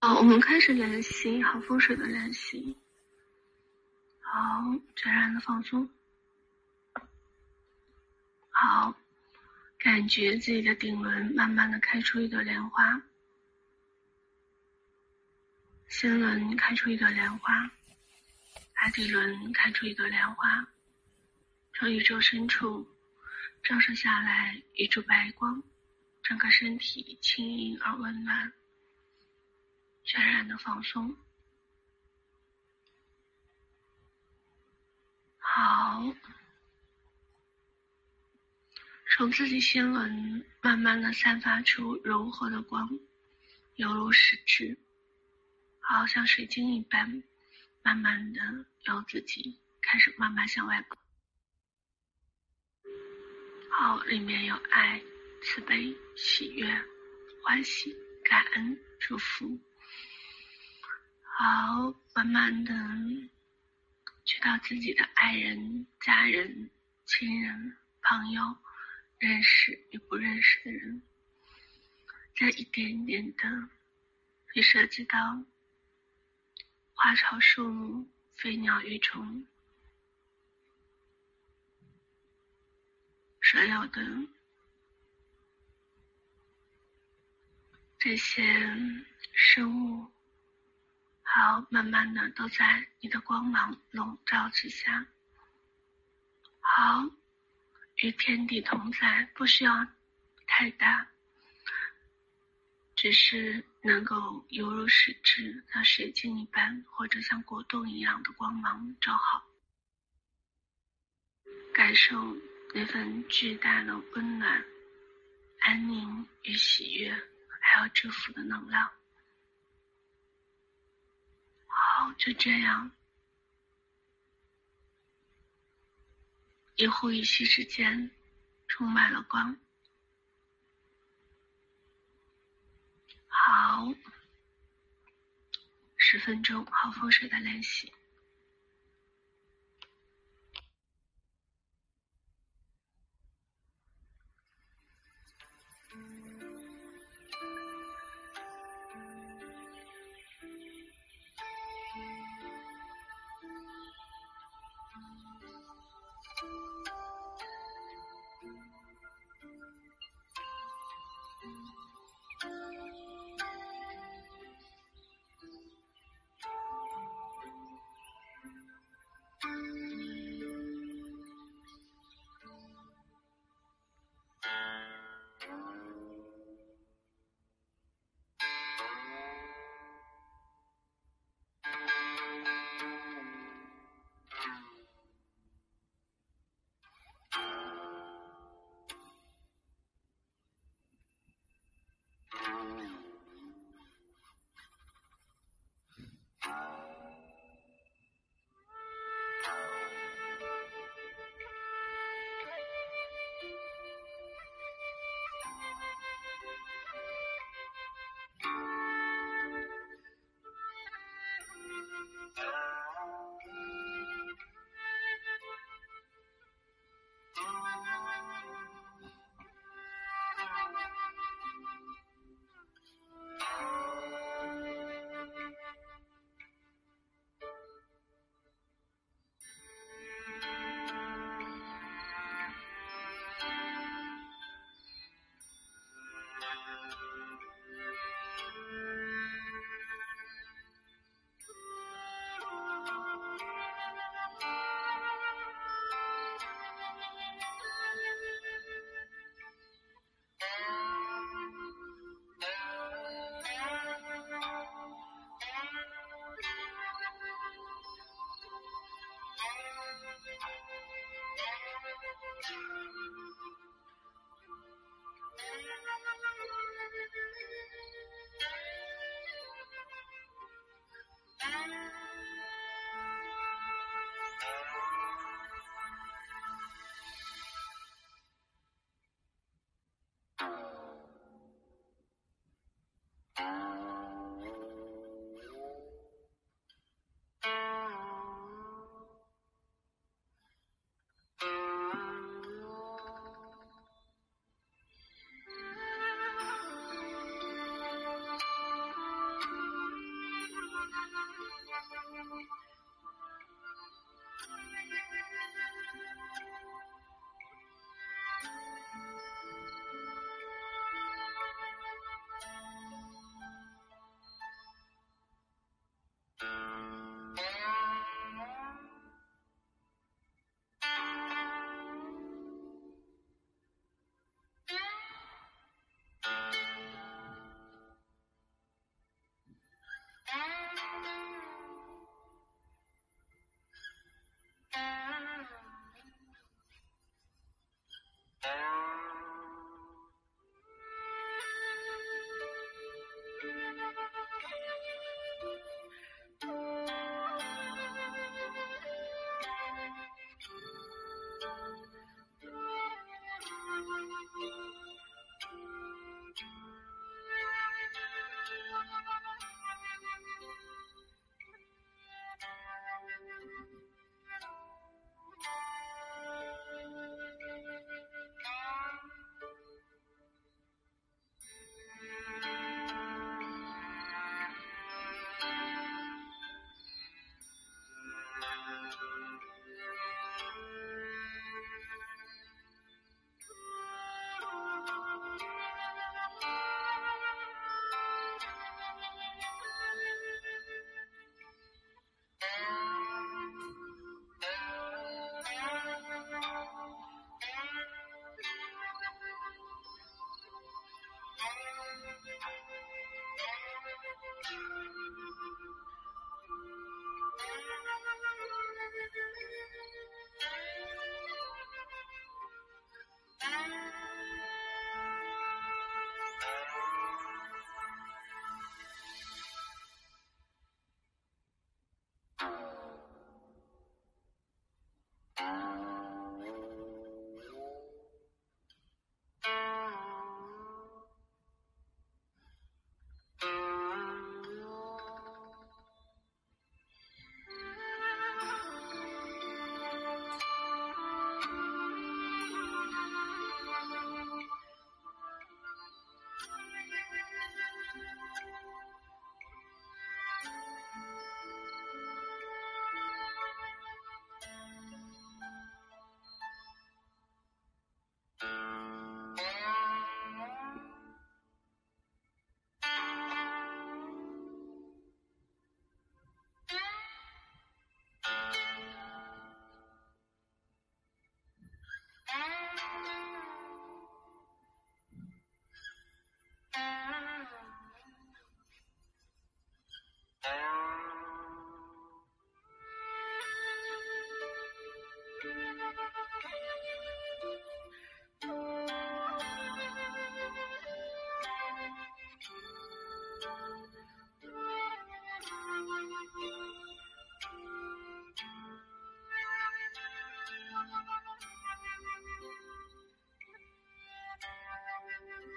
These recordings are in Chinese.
好，我们开始练习好风水的练习。好，全然的放松。好，感觉自己的顶轮慢慢的开出一朵莲花，心轮开出一朵莲花，海底轮开出一朵莲花，从宇宙深处照射下来一束白光，整个身体轻盈而温暖。全然的放松，好，从自己心轮慢慢的散发出柔和的光，犹如实质，好像水晶一般，慢慢的由自己开始慢慢向外。好，里面有爱、慈悲、喜悦、欢喜、感恩、祝福。好，慢慢的去到自己的爱人、家人、亲人、朋友，认识与不认识的人，再一点点的去涉及到花草树木、飞鸟鱼虫，所有的这些生物。好，慢慢的都在你的光芒笼罩之下。好，与天地同在，不需要太大，只是能够犹如实质，像水晶一般，或者像果冻一样的光芒照好，感受那份巨大的温暖、安宁与喜悦，还有祝福的能量。就这样，一呼一吸之间，充满了光。好，十分钟好风水的练习。Thank you.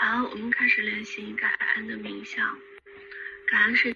好，我们开始练习感恩的冥想。感恩是